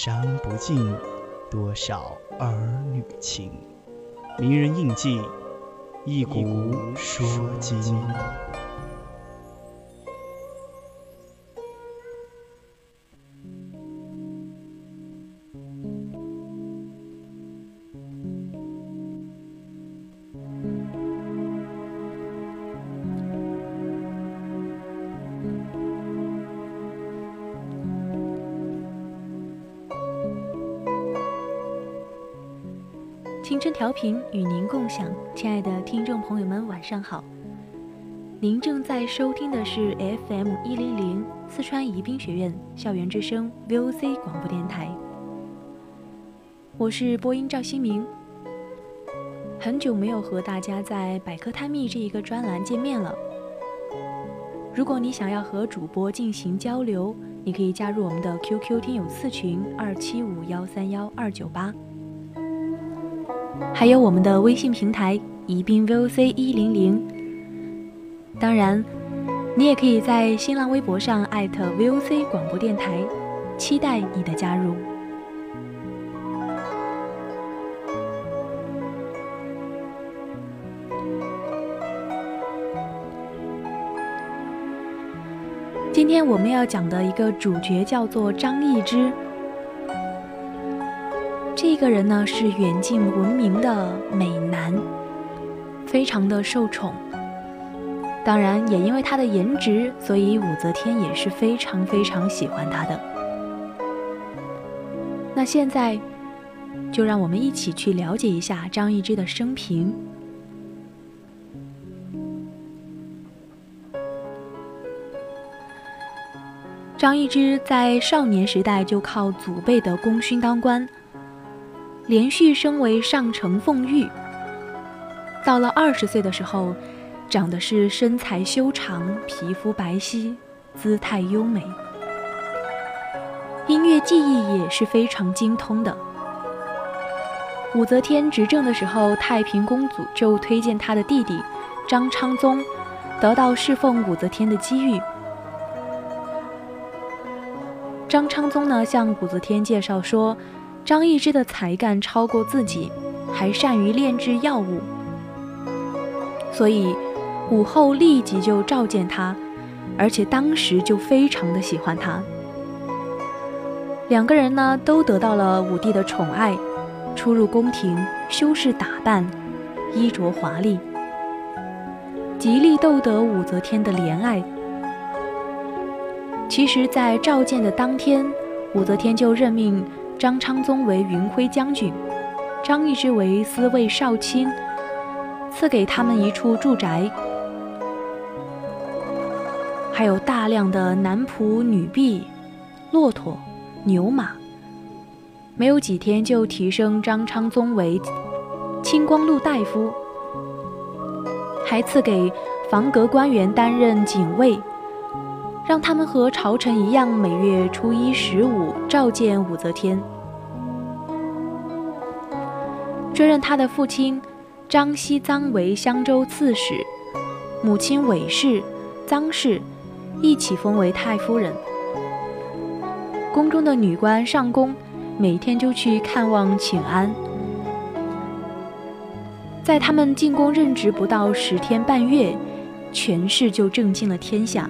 伤不尽多少儿女情。名人印记，一古说今。青春调频与您共享，亲爱的听众朋友们，晚上好。您正在收听的是 FM 一零零四川宜宾学院校园之声 VOC 广播电台，我是播音赵新明。很久没有和大家在百科探秘这一个专栏见面了。如果你想要和主播进行交流，你可以加入我们的 QQ 听友四群二七五幺三幺二九八。还有我们的微信平台宜宾 VOC 一零零，当然，你也可以在新浪微博上艾特 VOC 广播电台，期待你的加入。今天我们要讲的一个主角叫做张易之。这个人呢是远近闻名的美男，非常的受宠。当然，也因为他的颜值，所以武则天也是非常非常喜欢他的。那现在，就让我们一起去了解一下张易之的生平。张易之在少年时代就靠祖辈的功勋当官。连续升为上承奉御。到了二十岁的时候，长得是身材修长，皮肤白皙，姿态优美，音乐技艺也是非常精通的。武则天执政的时候，太平公主就推荐他的弟弟张昌宗，得到侍奉武则天的机遇。张昌宗呢，向武则天介绍说。张易之的才干超过自己，还善于炼制药物，所以武后立即就召见他，而且当时就非常的喜欢他。两个人呢都得到了武帝的宠爱，出入宫廷，修饰打扮，衣着华丽，极力斗得武则天的怜爱。其实，在召见的当天，武则天就任命。张昌宗为云辉将军，张易之为司卫少卿，赐给他们一处住宅，还有大量的男仆、女婢、骆驼、牛马。没有几天，就提升张昌宗为清光禄大夫，还赐给房阁官员担任警卫。让他们和朝臣一样，每月初一、十五召见武则天。追认他的父亲张熙臧为襄州刺史，母亲韦氏、臧氏一起封为太夫人。宫中的女官上宫，每天就去看望请安。在他们进宫任职不到十天半月，权势就震惊了天下。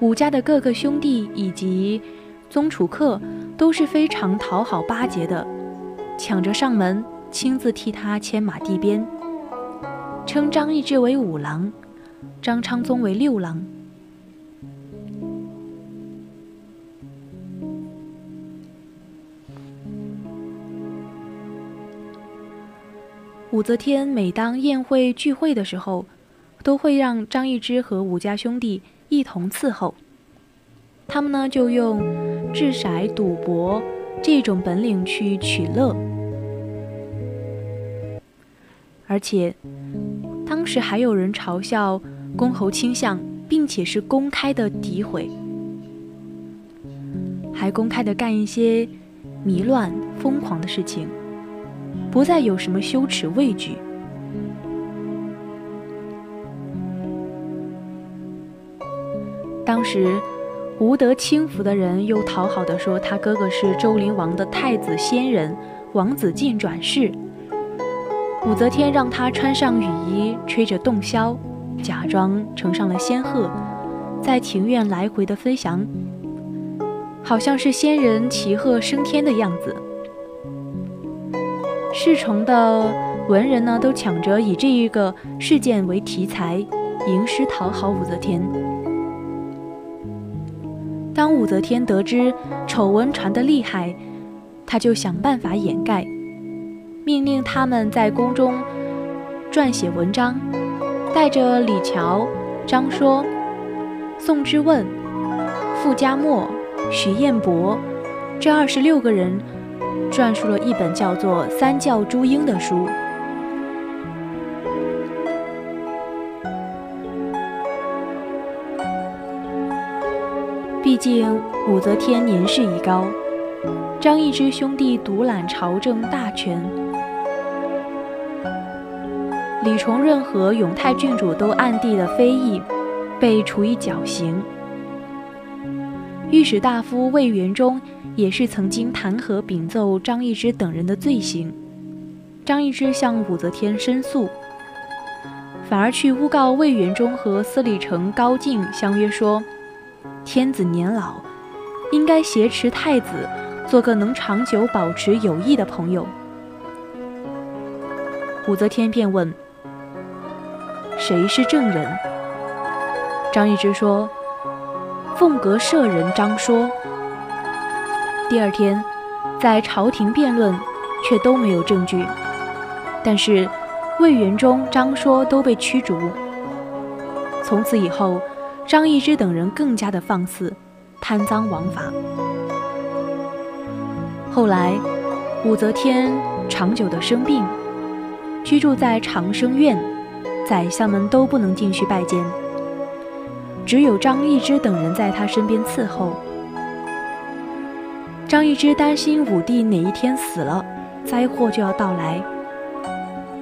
武家的各个兄弟以及宗楚客都是非常讨好巴结的，抢着上门，亲自替他牵马递鞭，称张易之为五郎，张昌宗为六郎。武则天每当宴会聚会的时候，都会让张易之和武家兄弟一同伺候。他们呢，就用掷骰、赌博这种本领去取乐，而且当时还有人嘲笑公侯倾向，并且是公开的诋毁，还公开的干一些迷乱、疯狂的事情。不再有什么羞耻畏惧。当时，无得轻浮的人又讨好的说他哥哥是周灵王的太子仙人王子晋转世。武则天让他穿上雨衣，吹着洞箫，假装乘上了仙鹤，在庭院来回的飞翔，好像是仙人骑鹤升天的样子。侍从的文人呢，都抢着以这一个事件为题材，吟诗讨好武则天。当武则天得知丑闻传得厉害，她就想办法掩盖，命令他们在宫中撰写文章，带着李峤、张说、宋之问、傅家墨、徐彦博这二十六个人。撰述了一本叫做《三教诸英》的书。竟武则天年事已高，张易之兄弟独揽朝政大权，李重润和永泰郡主都暗地的非议，被处以绞刑。御史大夫魏元忠。也是曾经弹劾禀奏张易之等人的罪行。张易之向武则天申诉，反而去诬告魏元忠和司礼丞高进相约说：“天子年老，应该挟持太子，做个能长久保持友谊的朋友。”武则天便问：“谁是证人？”张易之说：“凤阁舍人张说。”第二天，在朝廷辩论，却都没有证据。但是，魏元忠、张说都被驱逐。从此以后，张易之等人更加的放肆，贪赃枉法。后来，武则天长久的生病，居住在长生院，宰相们都不能进去拜见，只有张易之等人在他身边伺候。张易之担心武帝哪一天死了，灾祸就要到来，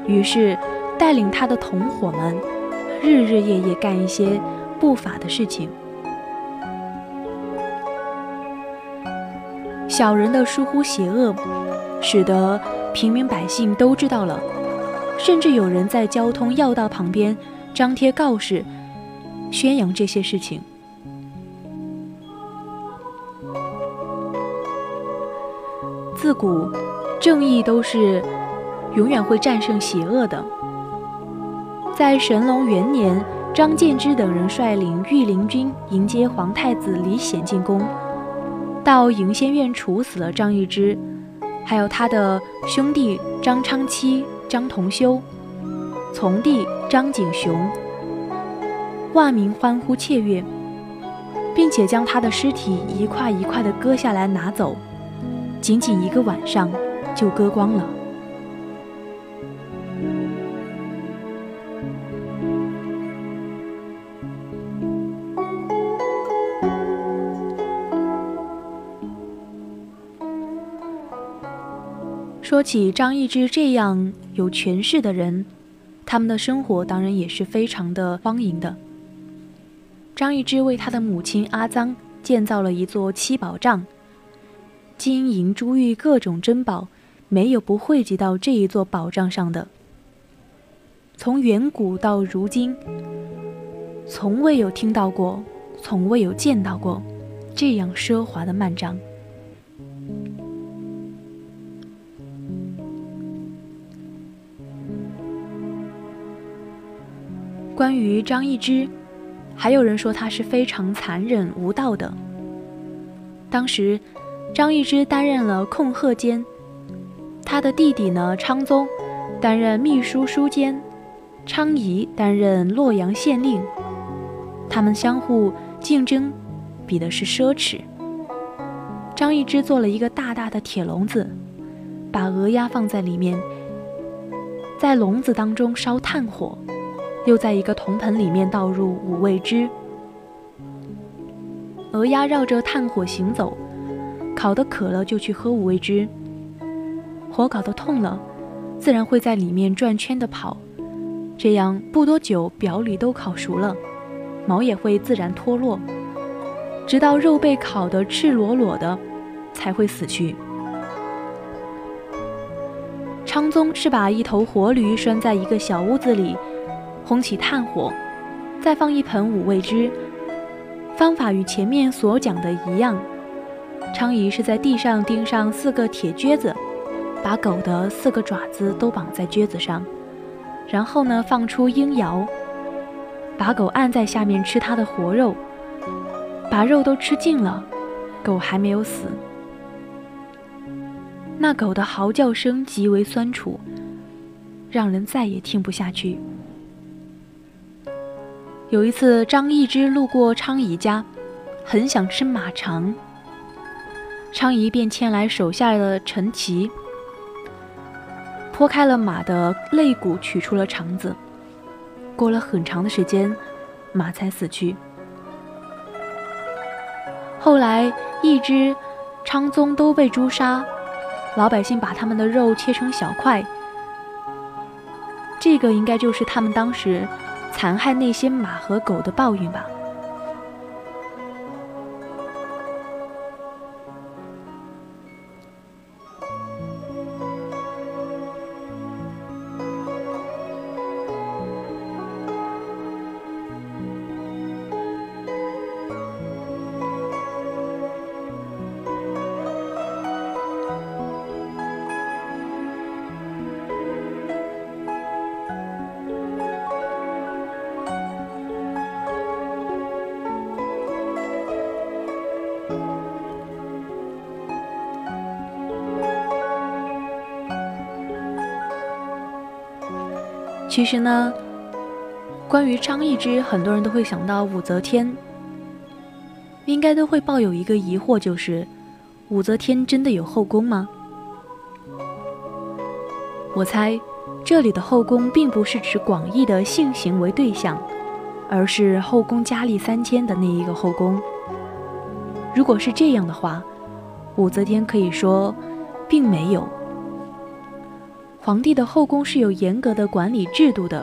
于是带领他的同伙们，日日夜夜干一些不法的事情。小人的疏忽邪恶，使得平民百姓都知道了，甚至有人在交通要道旁边张贴告示，宣扬这些事情。自古，正义都是永远会战胜邪恶的。在神龙元年，张建之等人率领御林军迎接皇太子李显进宫，到迎仙院处死了张易之，还有他的兄弟张昌期、张同修、从弟张景雄，万民欢呼雀跃，并且将他的尸体一块一块的割下来拿走。仅仅一个晚上，就割光了。说起张易之这样有权势的人，他们的生活当然也是非常的荒淫的。张易之为他的母亲阿臧建造了一座七宝帐。金银珠玉各种珍宝，没有不汇集到这一座宝藏上的。从远古到如今，从未有听到过，从未有见到过这样奢华的幔帐。关于张易之，还有人说他是非常残忍无道的。当时，张易之担任了控鹤监，他的弟弟呢昌宗担任秘书书监，昌仪担任洛阳县令。他们相互竞争，比的是奢侈。张易之做了一个大大的铁笼子，把鹅鸭放在里面，在笼子当中烧炭火，又在一个铜盆里面倒入五味汁。鹅鸭绕着炭火行走，烤得渴了就去喝五味汁。火烤得痛了，自然会在里面转圈的跑。这样不多久，表里都烤熟了。毛也会自然脱落，直到肉被烤得赤裸裸的，才会死去。昌宗是把一头活驴拴在一个小屋子里，烘起炭火，再放一盆五味汁。方法与前面所讲的一样。昌仪是在地上钉上四个铁撅子，把狗的四个爪子都绑在撅子上，然后呢，放出鹰窑。把狗按在下面吃它的活肉，把肉都吃尽了，狗还没有死。那狗的嚎叫声极为酸楚，让人再也听不下去。有一次，张易之路过昌仪家，很想吃马肠，昌仪便牵来手下的陈奇，剖开了马的肋骨，取出了肠子。过了很长的时间，马才死去。后来，一只昌宗都被诛杀，老百姓把他们的肉切成小块。这个应该就是他们当时残害那些马和狗的报应吧。其实呢，关于张易之，很多人都会想到武则天，应该都会抱有一个疑惑，就是武则天真的有后宫吗？我猜，这里的后宫并不是指广义的性行为对象，而是后宫佳丽三千的那一个后宫。如果是这样的话，武则天可以说，并没有。皇帝的后宫是有严格的管理制度的。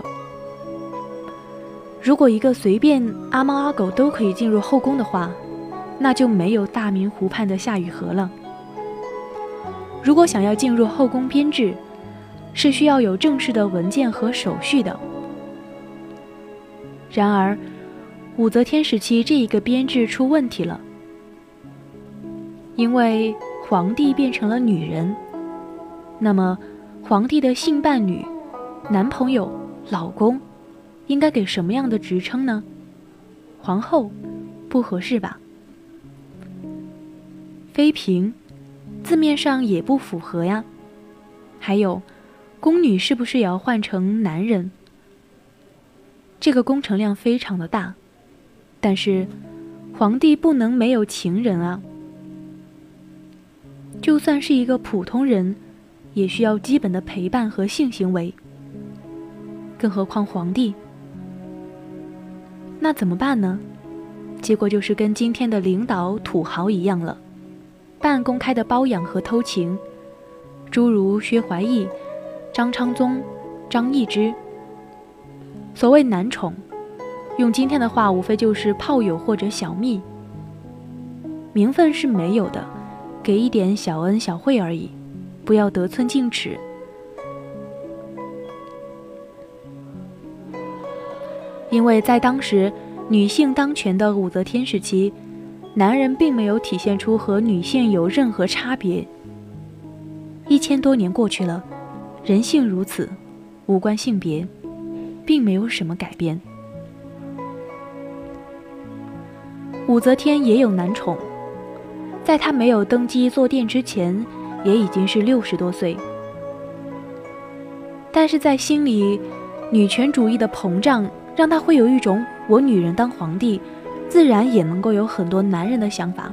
如果一个随便阿猫阿狗都可以进入后宫的话，那就没有大明湖畔的夏雨荷了。如果想要进入后宫编制，是需要有正式的文件和手续的。然而，武则天时期这一个编制出问题了，因为皇帝变成了女人，那么。皇帝的性伴侣、男朋友、老公，应该给什么样的职称呢？皇后，不合适吧？妃嫔，字面上也不符合呀。还有，宫女是不是也要换成男人？这个工程量非常的大，但是皇帝不能没有情人啊。就算是一个普通人。也需要基本的陪伴和性行为，更何况皇帝？那怎么办呢？结果就是跟今天的领导土豪一样了，半公开的包养和偷情，诸如薛怀义、张昌宗、张易之。所谓男宠，用今天的话，无非就是炮友或者小蜜，名分是没有的，给一点小恩小惠而已。不要得寸进尺。因为在当时女性当权的武则天时期男人并没有体现出和女性有任何差别。一千多年过去了人性如此无关性别并没有什么改变。武则天也有男宠在她没有登基坐殿之前也已经是六十多岁。但是在心里，女权主义的膨胀让她会有一种我女人当皇帝，自然也能够有很多男人的想法。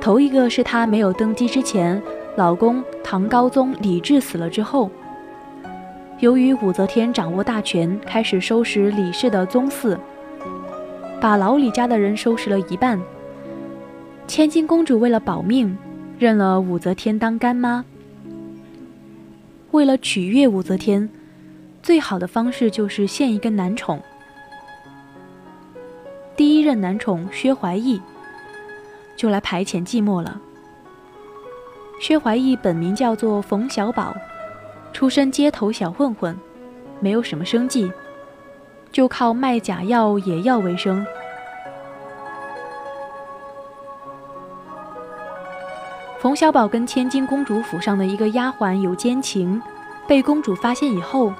头一个是她没有登基之前，老公唐高宗李治死了之后。由于武则天掌握大权，开始收拾李氏的宗祠，把老李家的人收拾了一半。千金公主为了保命，认了武则天当干妈。为了取悦武则天，最好的方式就是献一个男宠。第一任男宠薛怀义，就来排遣寂寞了。薛怀义本名叫做冯小宝。出身街头小混混，没有什么生计，就靠卖假药、野药为生。冯小宝跟千金公主府上的一个丫鬟有奸情，被公主发现以后，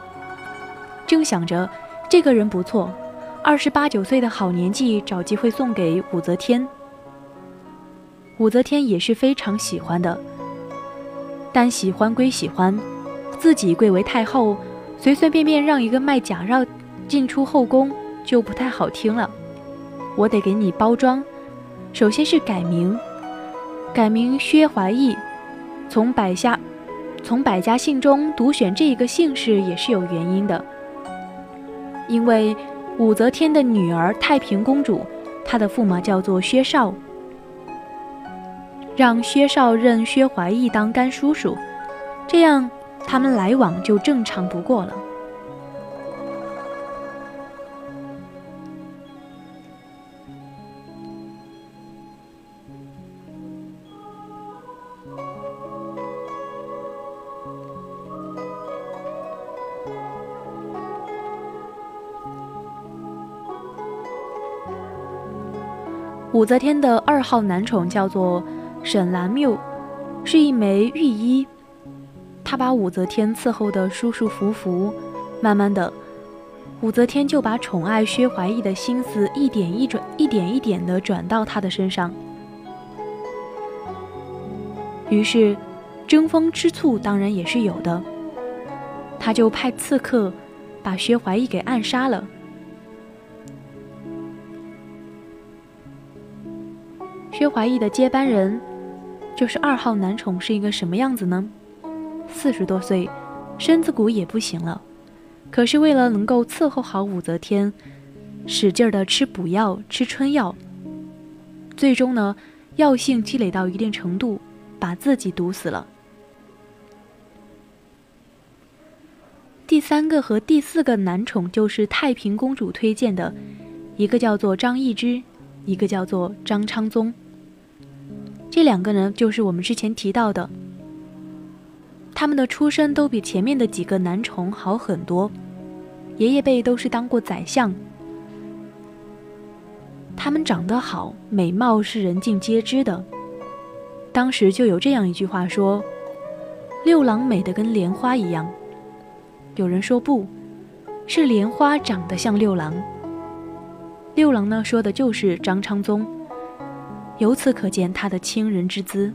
正想着这个人不错，二十八九岁的好年纪，找机会送给武则天。武则天也是非常喜欢的，但喜欢归喜欢。自己贵为太后，随随便便让一个卖假药进出后宫就不太好听了。我得给你包装，首先是改名，改名薛怀义。从百家从百家姓中独选这一个姓氏也是有原因的，因为武则天的女儿太平公主，她的驸马叫做薛绍，让薛绍认薛怀义当干叔叔，这样。他们来往就正常不过了。武则天的二号男宠叫做沈兰缪，是一枚御医。他把武则天伺候得舒舒服服，慢慢的，武则天就把宠爱薛怀义的心思一点一转，一点一点的转到他的身上。于是，争风吃醋当然也是有的。他就派刺客把薛怀义给暗杀了。薛怀义的接班人，就是二号男宠，是一个什么样子呢？四十多岁，身子骨也不行了，可是为了能够伺候好武则天，使劲的吃补药、吃春药，最终呢，药性积累到一定程度，把自己毒死了。第三个和第四个男宠就是太平公主推荐的，一个叫做张易之，一个叫做张昌宗。这两个人就是我们之前提到的。他们的出身都比前面的几个男宠好很多，爷爷辈都是当过宰相。他们长得好，美貌是人尽皆知的。当时就有这样一句话说：“六郎美得跟莲花一样。”有人说不，是莲花长得像六郎。六郎呢，说的就是张昌宗。由此可见他的清人之姿。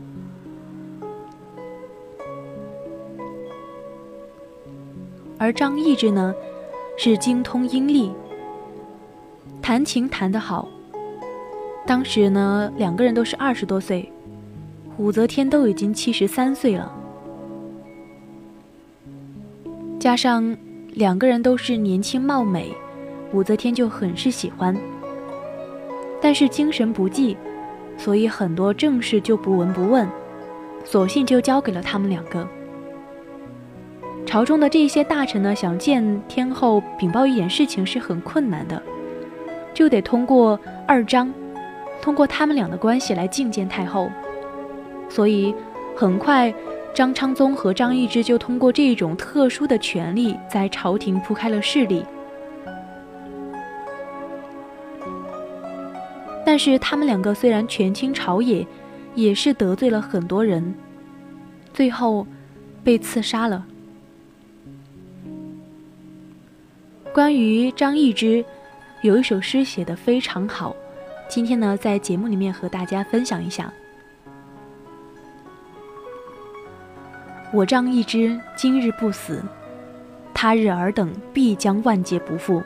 而张易之呢，是精通音律，弹琴弹得好。当时呢，两个人都是二十多岁，武则天都已经七十三岁了，加上两个人都是年轻貌美，武则天就很是喜欢。但是精神不济，所以很多正事就不闻不问，索性就交给了他们两个。朝中的这些大臣呢，想见天后禀报一点事情是很困难的，就得通过二张，通过他们俩的关系来觐见太后。所以，很快张昌宗和张易之就通过这种特殊的权利，在朝廷铺开了势力。但是，他们两个虽然权倾朝野，也是得罪了很多人，最后被刺杀了。关于张易之，有一首诗写得非常好，今天呢在节目里面和大家分享一下。我仗一知今日不死，他日尔等必将万劫不复。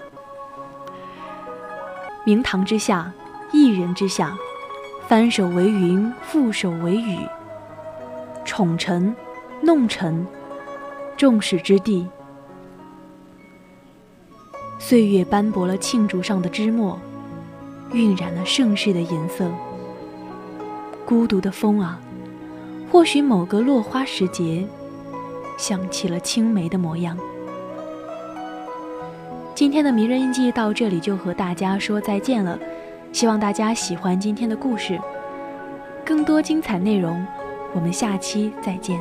明堂之下，一人之下，翻手为云，覆手为雨。宠臣，弄臣，众矢之的。岁月斑驳了庆竹上的枝墨，晕染了盛世的颜色。孤独的风啊！或许某个落花时节，想起了青梅的模样。今天的迷人印记到这里就和大家说再见了，希望大家喜欢今天的故事。更多精彩内容，我们下期再见。